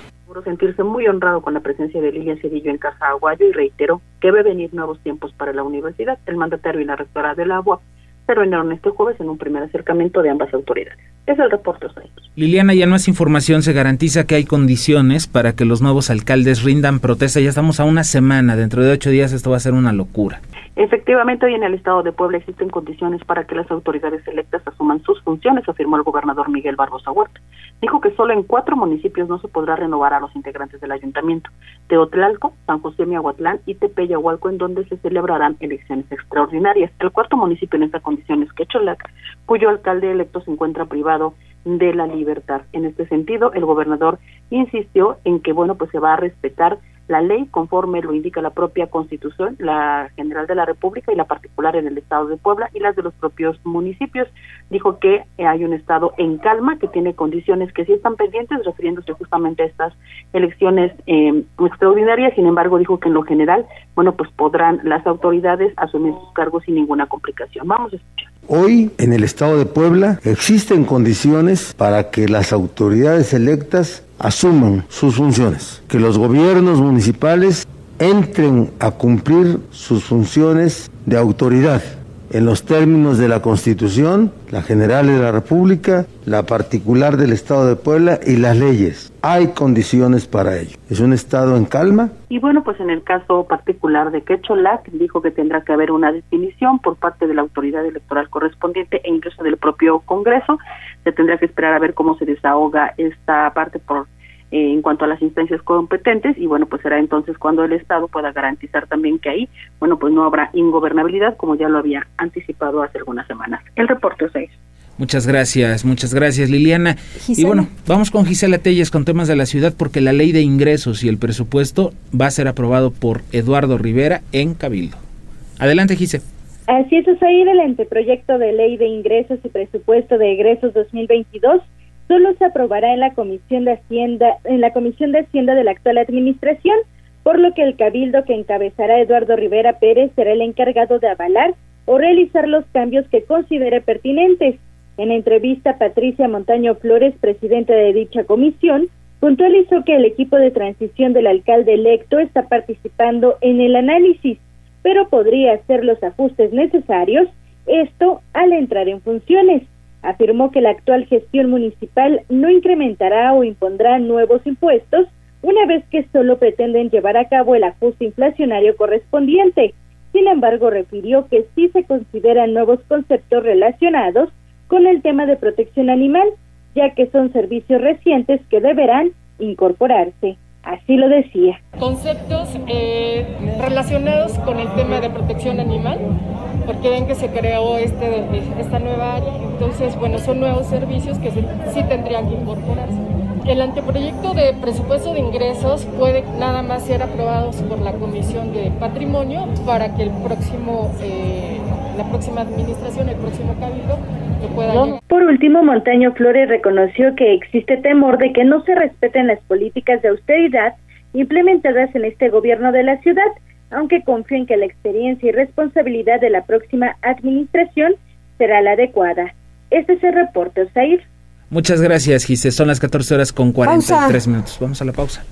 sentirse muy honrado con la presencia de Lilia Cedillo en Casa Aguayo y reiteró que debe venir nuevos tiempos para la universidad. El mandatario y la rectora del agua se reunieron este jueves en un primer acercamiento de ambas autoridades. Es el reporte, Liliana, ya no es información, se garantiza que hay condiciones para que los nuevos alcaldes rindan protesta. Ya estamos a una semana, dentro de ocho días esto va a ser una locura. Efectivamente, hoy en el estado de Puebla existen condiciones para que las autoridades electas asuman sus funciones, afirmó el gobernador Miguel Barbosa Huerta. Dijo que solo en cuatro municipios no se podrá renovar a los integrantes del ayuntamiento, Teotlalco, San José Miahuatlán y Tepeyahualco, en donde se celebrarán elecciones extraordinarias. El cuarto municipio en esta condición es Quecholac, cuyo alcalde electo se encuentra privado de la libertad. En este sentido, el gobernador insistió en que, bueno, pues se va a respetar la ley conforme lo indica la propia Constitución, la General de la República y la particular en el Estado de Puebla y las de los propios municipios. Dijo que hay un Estado en calma, que tiene condiciones que sí están pendientes, refiriéndose justamente a estas elecciones eh, extraordinarias. Sin embargo, dijo que en lo general, bueno, pues podrán las autoridades asumir sus cargos sin ninguna complicación. Vamos a escuchar. Hoy en el estado de Puebla existen condiciones para que las autoridades electas asuman sus funciones, que los gobiernos municipales entren a cumplir sus funciones de autoridad en los términos de la Constitución, la General de la República, la particular del Estado de Puebla y las leyes. Hay condiciones para ello. Es un Estado en calma. Y bueno, pues en el caso particular de Quecholac, dijo que tendrá que haber una definición por parte de la autoridad electoral correspondiente e incluso del propio Congreso. Se tendrá que esperar a ver cómo se desahoga esta parte por eh, en cuanto a las instancias competentes y bueno, pues será entonces cuando el Estado pueda garantizar también que ahí, bueno, pues no habrá ingobernabilidad como ya lo había anticipado hace algunas semanas. El reporte 6. Muchas gracias, muchas gracias Liliana. Y bueno, vamos con Gisela Telles con temas de la ciudad porque la ley de ingresos y el presupuesto va a ser aprobado por Eduardo Rivera en Cabildo. Adelante Gisela. Así es, ahí el anteproyecto de ley de ingresos y presupuesto de egresos 2022 solo se aprobará en la Comisión de Hacienda, de de la actual administración, por lo que el cabildo que encabezará Eduardo Rivera Pérez será el encargado de avalar o realizar los cambios que considere pertinentes. En entrevista, Patricia Montaño Flores, presidenta de dicha comisión, puntualizó que el equipo de transición del alcalde electo está participando en el análisis, pero podría hacer los ajustes necesarios, esto al entrar en funciones afirmó que la actual gestión municipal no incrementará o impondrá nuevos impuestos una vez que solo pretenden llevar a cabo el ajuste inflacionario correspondiente. Sin embargo, refirió que sí se consideran nuevos conceptos relacionados con el tema de protección animal, ya que son servicios recientes que deberán incorporarse. Así lo decía. Conceptos eh, relacionados con el tema de protección animal, porque ven que se creó este, esta nueva área. Entonces, bueno, son nuevos servicios que sí tendrían que incorporarse. El anteproyecto de presupuesto de ingresos puede nada más ser aprobado por la Comisión de Patrimonio para que el próximo, eh, la próxima administración, el próximo cabildo, lo pueda Por último, Montaño Flores reconoció que existe temor de que no se respeten las políticas de austeridad implementadas en este gobierno de la ciudad, aunque confía en que la experiencia y responsabilidad de la próxima administración será la adecuada. Este es el reporte, Osair. Muchas gracias, Gise. Son las 14 horas con 43 minutos. Vamos a la pausa.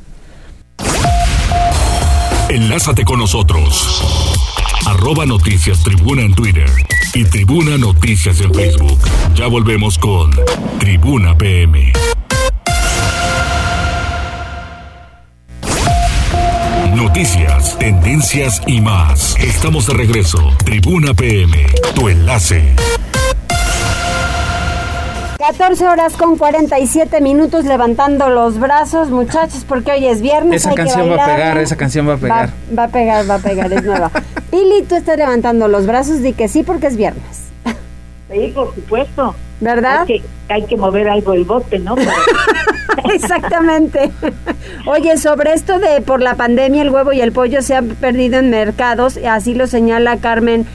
Enlázate con nosotros. Arroba Noticias Tribuna en Twitter y Tribuna Noticias en Facebook. Ya volvemos con Tribuna PM. Noticias, tendencias y más. Estamos de regreso. Tribuna PM, tu enlace. 14 horas con 47 minutos levantando los brazos, muchachos, porque hoy es viernes. Esa canción va a pegar, esa canción va a pegar. Va, a pegar, va a pegar, es nueva. [LAUGHS] Pili, tú estás levantando los brazos, di que sí porque es viernes. Sí, por supuesto. ¿Verdad? Hay que, hay que mover algo el bote, ¿no? [LAUGHS] [LAUGHS] Exactamente. Oye, sobre esto de por la pandemia el huevo y el pollo se han perdido en mercados, así lo señala Carmen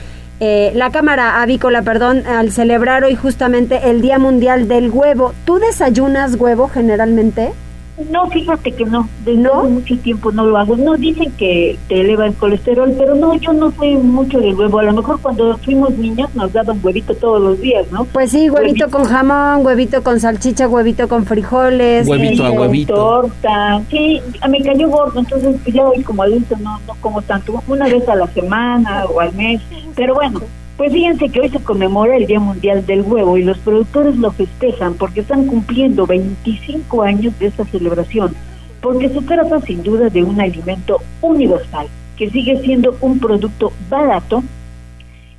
eh, la Cámara Avícola, perdón, al celebrar hoy justamente el Día Mundial del Huevo. ¿Tú desayunas huevo generalmente? No, fíjate que no, desde ¿No? mucho tiempo no lo hago. No, dicen que te eleva el colesterol, pero no, yo no soy mucho del huevo. A lo mejor cuando fuimos niños nos daban huevito todos los días, ¿no? Pues sí, huevito, con jamón, huevito con salchicha, huevito con frijoles. Huevito a huevito. Torta, sí, me cayó gordo, entonces ya hoy como adulto no, no como tanto, una vez a la semana o al mes, pero bueno. Pues fíjense que hoy se conmemora el Día Mundial del Huevo y los productores lo festejan porque están cumpliendo 25 años de esta celebración, porque se trata sin duda de un alimento universal, que sigue siendo un producto barato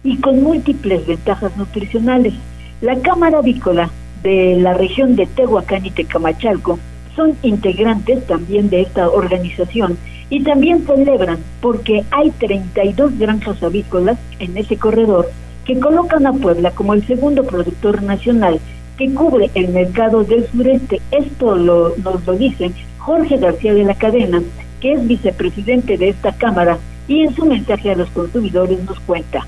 y con múltiples ventajas nutricionales. La Cámara Avícola de la región de Tehuacán y Tecamachalco son integrantes también de esta organización y también celebran porque hay 32 granjas avícolas en ese corredor que colocan a Puebla como el segundo productor nacional que cubre el mercado del sureste. Esto lo, nos lo dice Jorge García de la Cadena, que es vicepresidente de esta Cámara, y en su mensaje a los consumidores nos cuenta.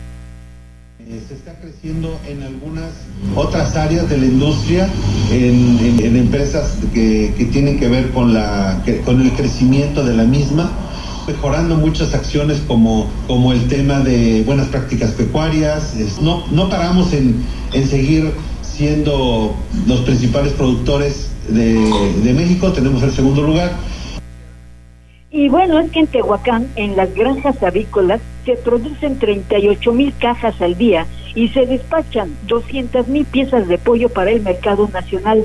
Eh, se está creciendo en algunas otras áreas de la industria, en, empresas que, que, tienen que ver con, la, con el crecimiento de la misma, mejorando muchas acciones como, como el tema de buenas prácticas pecuarias. No, no paramos en, en seguir siendo los principales productores de, de México, tenemos el segundo lugar y bueno, es que en Tehuacán, en las granjas avícolas, se producen 38 mil cajas al día y se despachan 200 mil piezas de pollo para el mercado nacional.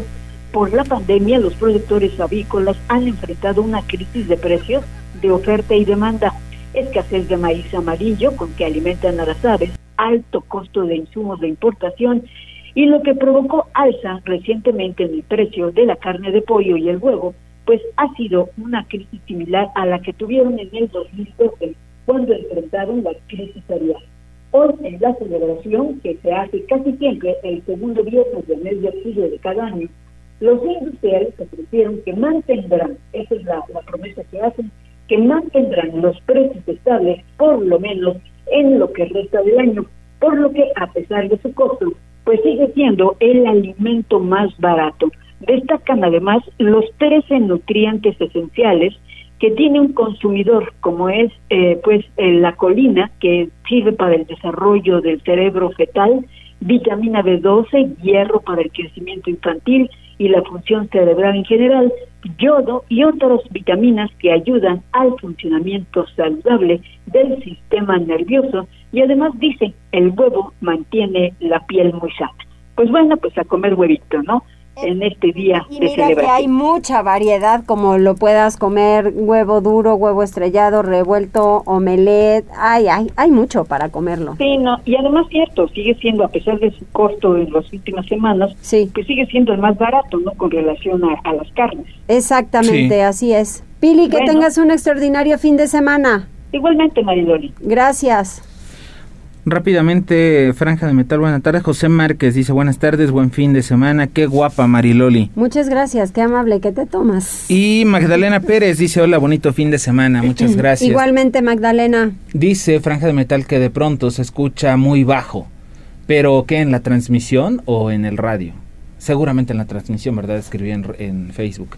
Por la pandemia, los productores avícolas han enfrentado una crisis de precios, de oferta y demanda, escasez de maíz amarillo con que alimentan a las aves, alto costo de insumos de importación y lo que provocó alza recientemente en el precio de la carne de pollo y el huevo pues ha sido una crisis similar a la que tuvieron en el 2012, cuando enfrentaron la crisis aviar. Hoy, en la celebración que se hace casi siempre el segundo viernes de octubre de cada año, los industriales ofrecieron que mantendrán, esa es la, la promesa que hacen, que mantendrán los precios estables por lo menos en lo que resta del año, por lo que a pesar de su costo, pues sigue siendo el alimento más barato. Destacan además los 13 nutrientes esenciales que tiene un consumidor, como es eh, pues eh, la colina, que sirve para el desarrollo del cerebro fetal, vitamina B12, hierro para el crecimiento infantil y la función cerebral en general, yodo y otras vitaminas que ayudan al funcionamiento saludable del sistema nervioso y además dice el huevo mantiene la piel muy sana. Pues bueno, pues a comer huevito, ¿no? En este día y de mira que hay mucha variedad, como lo puedas comer, huevo duro, huevo estrellado, revuelto, omelette, hay, hay, hay mucho para comerlo. Sí, no, y además cierto, sigue siendo, a pesar de su costo en las últimas semanas, sí. pues sigue siendo el más barato, ¿no? Con relación a, las carnes. Exactamente, así es. Pili, que tengas un extraordinario fin de semana. Igualmente, Mariloli. Gracias. Rápidamente, Franja de Metal, buenas tardes. José Márquez dice, buenas tardes, buen fin de semana. Qué guapa, Mariloli. Muchas gracias, qué amable, ¿qué te tomas? Y Magdalena Pérez dice, hola, bonito fin de semana, muchas [CLEARS THROAT] gracias. Igualmente, Magdalena. Dice Franja de Metal que de pronto se escucha muy bajo, pero ¿qué, en la transmisión o en el radio? Seguramente en la transmisión, ¿verdad? Escribí en, en Facebook.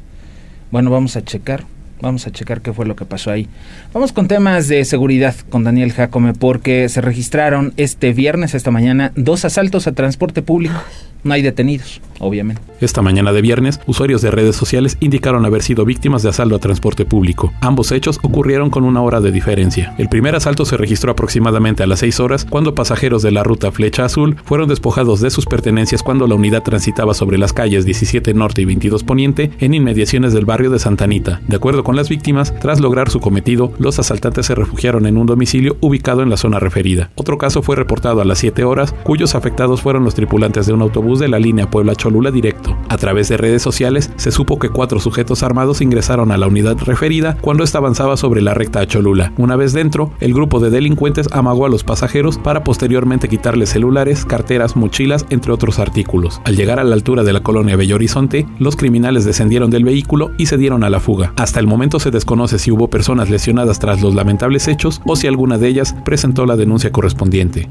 Bueno, vamos a checar. Vamos a checar qué fue lo que pasó ahí. Vamos con temas de seguridad con Daniel Jacome porque se registraron este viernes, esta mañana, dos asaltos a transporte público. No hay detenidos, obviamente. Esta mañana de viernes, usuarios de redes sociales indicaron haber sido víctimas de asalto a transporte público. Ambos hechos ocurrieron con una hora de diferencia. El primer asalto se registró aproximadamente a las 6 horas cuando pasajeros de la ruta Flecha Azul fueron despojados de sus pertenencias cuando la unidad transitaba sobre las calles 17 Norte y 22 Poniente en inmediaciones del barrio de Santa Anita. De acuerdo con las víctimas, tras lograr su cometido, los asaltantes se refugiaron en un domicilio ubicado en la zona referida. Otro caso fue reportado a las 7 horas, cuyos afectados fueron los tripulantes de un autobús de la línea Puebla-Cholula directo. A través de redes sociales se supo que cuatro sujetos armados ingresaron a la unidad referida cuando esta avanzaba sobre la recta a Cholula. Una vez dentro, el grupo de delincuentes amagó a los pasajeros para posteriormente quitarles celulares, carteras, mochilas, entre otros artículos. Al llegar a la altura de la colonia Bello Horizonte, los criminales descendieron del vehículo y se dieron a la fuga. Hasta el momento se desconoce si hubo personas lesionadas tras los lamentables hechos o si alguna de ellas presentó la denuncia correspondiente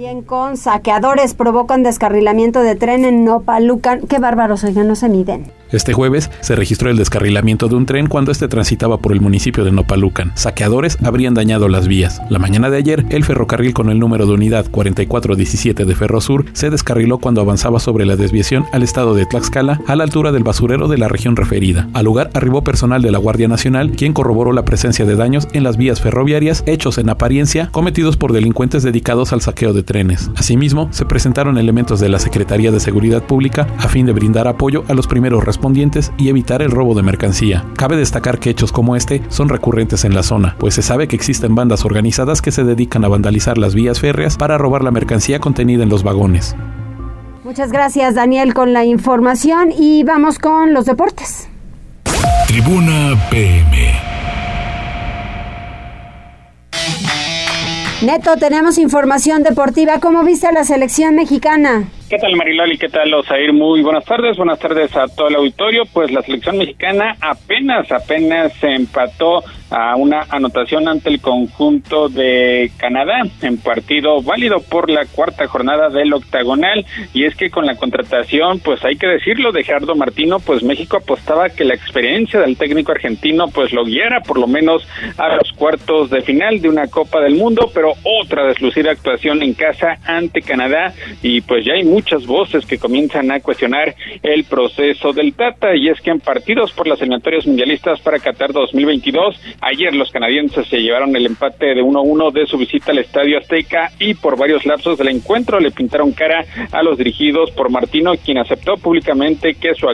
también con saqueadores provocan descarrilamiento de tren en Nopalucan. Qué bárbaros, oigan, no se miden. Este jueves se registró el descarrilamiento de un tren cuando este transitaba por el municipio de Nopalucan. Saqueadores habrían dañado las vías. La mañana de ayer, el ferrocarril con el número de unidad 4417 de Ferrosur se descarriló cuando avanzaba sobre la desviación al estado de Tlaxcala a la altura del basurero de la región referida. Al lugar arribó personal de la Guardia Nacional, quien corroboró la presencia de daños en las vías ferroviarias hechos en apariencia cometidos por delincuentes dedicados al saqueo de trenes. Asimismo, se presentaron elementos de la Secretaría de Seguridad Pública a fin de brindar apoyo a los primeros responsables y evitar el robo de mercancía. Cabe destacar que hechos como este son recurrentes en la zona, pues se sabe que existen bandas organizadas que se dedican a vandalizar las vías férreas para robar la mercancía contenida en los vagones. Muchas gracias Daniel con la información y vamos con los deportes. Tribuna PM. Neto, tenemos información deportiva. ¿Cómo viste a la selección mexicana? ¿Qué tal Mariloli? ¿Qué tal Osair? Muy buenas tardes, buenas tardes a todo el auditorio. Pues la selección mexicana apenas, apenas se empató a una anotación ante el conjunto de Canadá en partido válido por la cuarta jornada del octagonal y es que con la contratación pues hay que decirlo de Gerardo Martino pues México apostaba que la experiencia del técnico argentino pues lo guiara por lo menos a los cuartos de final de una Copa del Mundo pero otra deslucida actuación en casa ante Canadá y pues ya hay muchas voces que comienzan a cuestionar el proceso del Tata y es que en partidos por las eliminatorias mundialistas para Qatar 2022 Ayer los canadienses se llevaron el empate de 1-1 de su visita al Estadio Azteca y por varios lapsos del encuentro le pintaron cara a los dirigidos por Martino, quien aceptó públicamente que su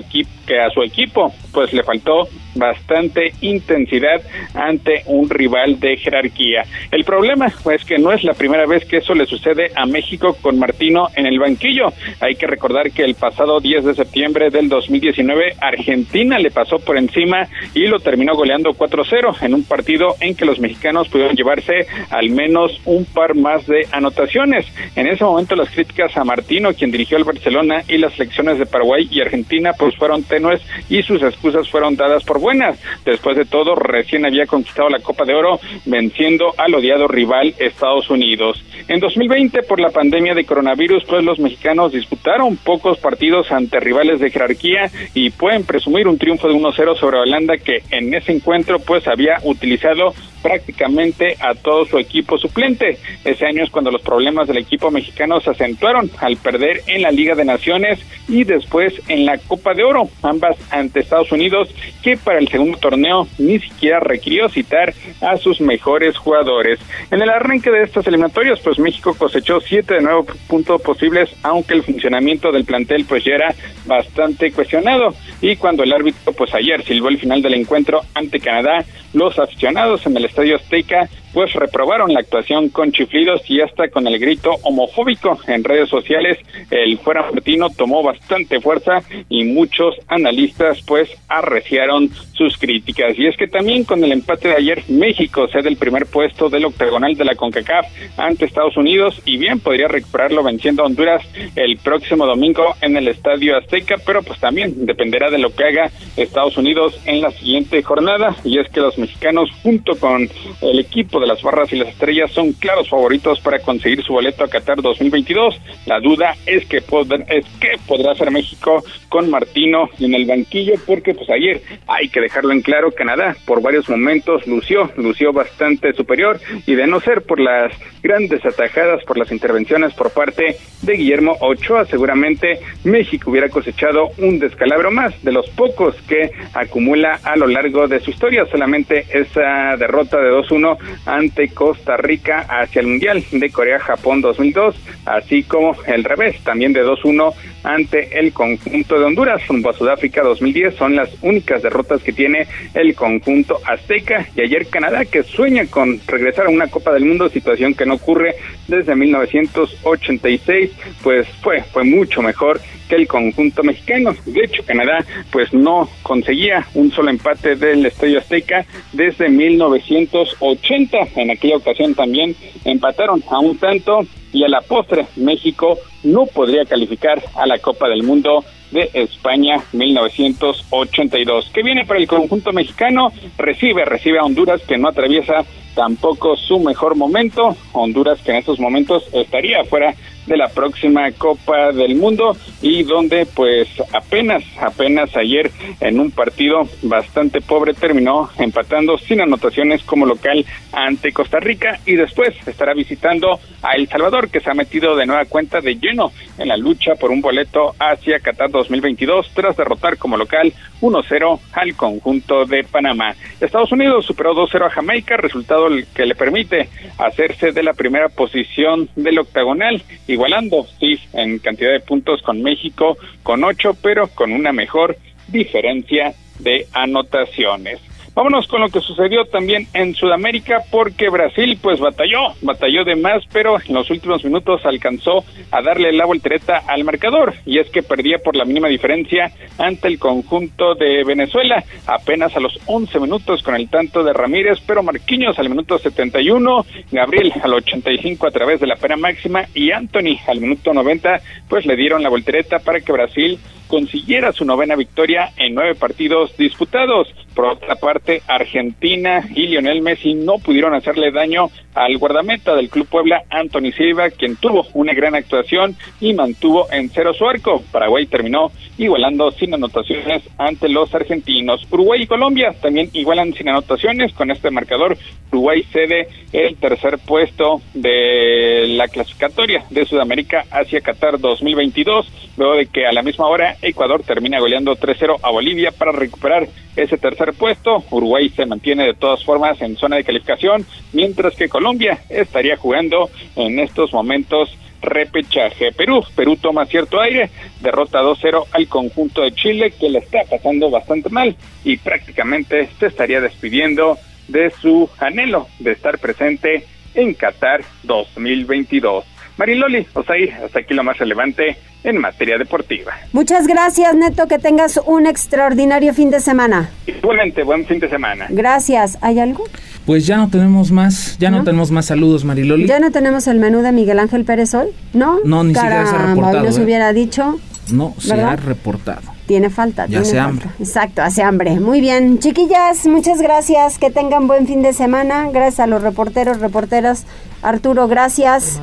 que a su equipo pues le faltó bastante intensidad ante un rival de jerarquía. El problema es que no es la primera vez que eso le sucede a México con Martino en el banquillo. Hay que recordar que el pasado 10 de septiembre del 2019 Argentina le pasó por encima y lo terminó goleando 4-0 en un partido en que los mexicanos pudieron llevarse al menos un par más de anotaciones. En ese momento las críticas a Martino, quien dirigió al Barcelona y las selecciones de Paraguay y Argentina pues fueron tenues y sus excusas fueron dadas por buenas. Después de todo, recién había conquistado la Copa de Oro venciendo al odiado rival Estados Unidos. En 2020, por la pandemia de coronavirus, pues los mexicanos disputaron pocos partidos ante rivales de jerarquía y pueden presumir un triunfo de 1-0 sobre Holanda que en ese encuentro pues había utilizado prácticamente a todo su equipo suplente. Ese año es cuando los problemas del equipo mexicano se acentuaron al perder en la Liga de Naciones y después en la Copa de Oro, ambas ante Estados Unidos, que para el segundo torneo ni siquiera requirió citar a sus mejores jugadores. En el arranque de estas eliminatorias, pues México cosechó siete de nueve puntos posibles, aunque el funcionamiento del plantel pues ya era bastante cuestionado. Y cuando el árbitro pues ayer silbó el final del encuentro ante Canadá, los aficionados en el Estadio Azteca pues reprobaron la actuación con chiflidos y hasta con el grito homofóbico en redes sociales. El fuera Martino tomó bastante fuerza y muchos analistas pues arreciaron sus críticas. Y es que también con el empate de ayer México cede el primer puesto del octagonal de la CONCACAF ante Estados Unidos y bien podría recuperarlo venciendo a Honduras el próximo domingo en el Estadio Azteca, pero pues también dependerá de lo que haga Estados Unidos en la siguiente jornada y es que los mexicanos junto con el equipo de las barras y las estrellas son claros favoritos para conseguir su boleto a Qatar 2022. La duda es que es que podrá ser México con Martino en el banquillo porque pues ayer hay que dejarlo en claro Canadá por varios momentos lució lució bastante superior y de no ser por las grandes atajadas por las intervenciones por parte de Guillermo Ochoa seguramente México hubiera cosechado un descalabro más de los pocos que acumula a lo largo de su historia solamente esa derrota de 2-1 ante Costa Rica hacia el Mundial de Corea-Japón 2002, así como el revés, también de 2-1 ante el conjunto de Honduras rumbo a Sudáfrica 2010. Son las únicas derrotas que tiene el conjunto azteca. Y ayer Canadá, que sueña con regresar a una Copa del Mundo, situación que no ocurre desde 1986, pues fue, fue mucho mejor que el conjunto mexicano. De hecho, Canadá pues no conseguía un solo empate del Estadio Azteca desde 1980. En aquella ocasión también empataron a un tanto y a la postre México no podría calificar a la Copa del Mundo de España 1982. ¿Qué viene para el conjunto mexicano? Recibe, recibe a Honduras que no atraviesa tampoco su mejor momento. Honduras que en estos momentos estaría fuera de la próxima Copa del Mundo y donde pues apenas, apenas ayer en un partido bastante pobre terminó empatando sin anotaciones como local ante Costa Rica y después estará visitando a El Salvador que se ha metido de nueva cuenta de lleno en la lucha por un boleto hacia Qatar 2022 tras derrotar como local 1-0 al conjunto de Panamá. Estados Unidos superó 2-0 a Jamaica, resultado que le permite hacerse de la primera posición del octagonal y igualando, sí, en cantidad de puntos con México con ocho, pero con una mejor diferencia de anotaciones. Vámonos con lo que sucedió también en Sudamérica porque Brasil pues batalló, batalló de más, pero en los últimos minutos alcanzó a darle la voltereta al marcador y es que perdía por la mínima diferencia ante el conjunto de Venezuela, apenas a los 11 minutos con el tanto de Ramírez, pero Marquinhos al minuto 71, Gabriel al 85 a través de la pena máxima y Anthony al minuto 90 pues le dieron la voltereta para que Brasil consiguiera su novena victoria en nueve partidos disputados. Por otra parte, Argentina y Lionel Messi no pudieron hacerle daño al guardameta del Club Puebla, Anthony Silva, quien tuvo una gran actuación y mantuvo en cero su arco. Paraguay terminó igualando sin anotaciones ante los argentinos. Uruguay y Colombia también igualan sin anotaciones. Con este marcador, Uruguay cede el tercer puesto de la clasificatoria de Sudamérica hacia Qatar 2022, luego de que a la misma hora Ecuador termina goleando 3-0 a Bolivia para recuperar ese tercer puesto. Uruguay se mantiene de todas formas en zona de calificación, mientras que Colombia estaría jugando en estos momentos repechaje. Perú, Perú toma cierto aire, derrota 2-0 al conjunto de Chile que le está pasando bastante mal y prácticamente se estaría despidiendo de su anhelo de estar presente en Qatar 2022. Mariloli, ahí, hasta aquí lo más relevante en materia deportiva. Muchas gracias, Neto, que tengas un extraordinario fin de semana. Igualmente, buen fin de semana. Gracias. ¿Hay algo? Pues ya no tenemos más, ya no, tenemos más saludos, Mariloli. ¿Ya no tenemos el menú de Miguel Ángel Pérez hoy? ¿No? No, ni siquiera se ha reportado. nos ¿eh? hubiera dicho. No, se ha reportado. Tiene falta. Ya hace hambre. Exacto, hace hambre. Muy bien. Chiquillas, muchas gracias. Que tengan buen fin de semana. Gracias a los reporteros, reporteras. Arturo, gracias.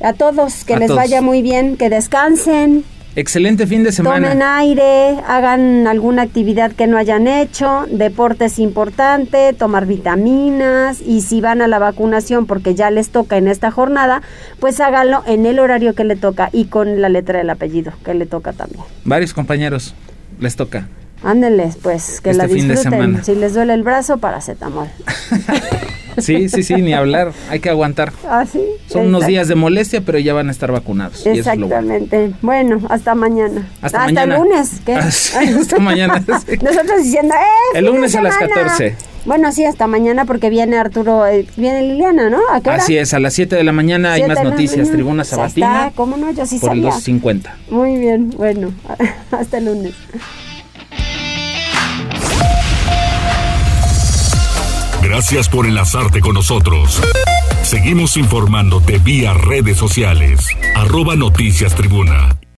A todos, que les vaya muy bien, que descansen. Excelente fin de semana. Tomen aire, hagan alguna actividad que no hayan hecho, deporte es importante, tomar vitaminas y si van a la vacunación porque ya les toca en esta jornada, pues háganlo en el horario que le toca y con la letra del apellido que le toca también. Varios compañeros les toca. Ándenles, pues, que Este la fin de disfruten. semana. Si les duele el brazo, paracetamol. [LAUGHS] Sí, sí, sí, ni hablar, hay que aguantar. Ah, sí. Son unos días de molestia, pero ya van a estar vacunados. y eso es lo bueno. Exactamente. Bueno, hasta mañana. Hasta el mañana. lunes. ¿qué? Ah, sí, [LAUGHS] hasta mañana. [LAUGHS] sí. Nosotros diciendo, ¡eh! El lunes a las semana! 14. Bueno, sí, hasta mañana porque viene Arturo, eh, viene Liliana, ¿no? ¿A qué hora? Así es, a las 7 de la mañana hay más noticias. mañana. Tribuna Sabatina ¿Cómo no? Yo sí por el sabía. 250. Muy bien, bueno, [LAUGHS] hasta el lunes. Gracias por enlazarte con nosotros. Seguimos informándote vía redes sociales. Arroba Noticias Tribuna.